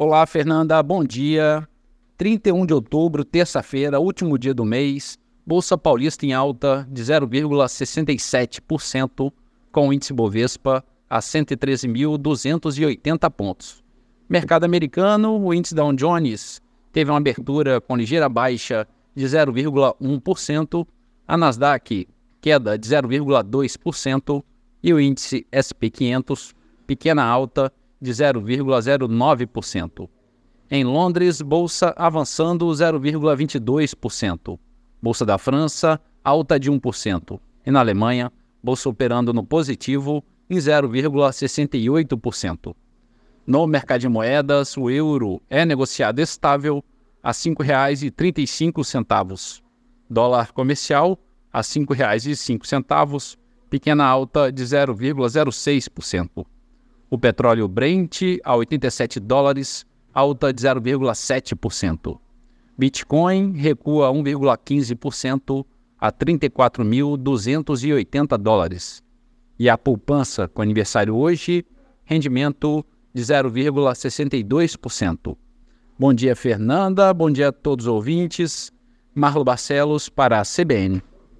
Olá, Fernanda, bom dia. 31 de outubro, terça-feira, último dia do mês. Bolsa Paulista em alta de 0,67%, com o índice Bovespa a 113.280 pontos. Mercado americano, o índice Dow Jones teve uma abertura com ligeira baixa de 0,1%, a Nasdaq queda de 0,2% e o índice SP 500 pequena alta de 0,09%. Em Londres, bolsa avançando 0,22%. Bolsa da França, alta de 1%. E na Alemanha, bolsa operando no positivo em 0,68%. No mercado de moedas, o euro é negociado estável a R$ 5,35. Dólar comercial a R$ 5,05, pequena alta de 0,06%. O petróleo Brent a 87 dólares, alta de 0,7%. Bitcoin recua 1,15% a 34.280 dólares. E a poupança com aniversário hoje, rendimento de 0,62%. Bom dia, Fernanda. Bom dia a todos os ouvintes. Marlo Barcelos para a CBN.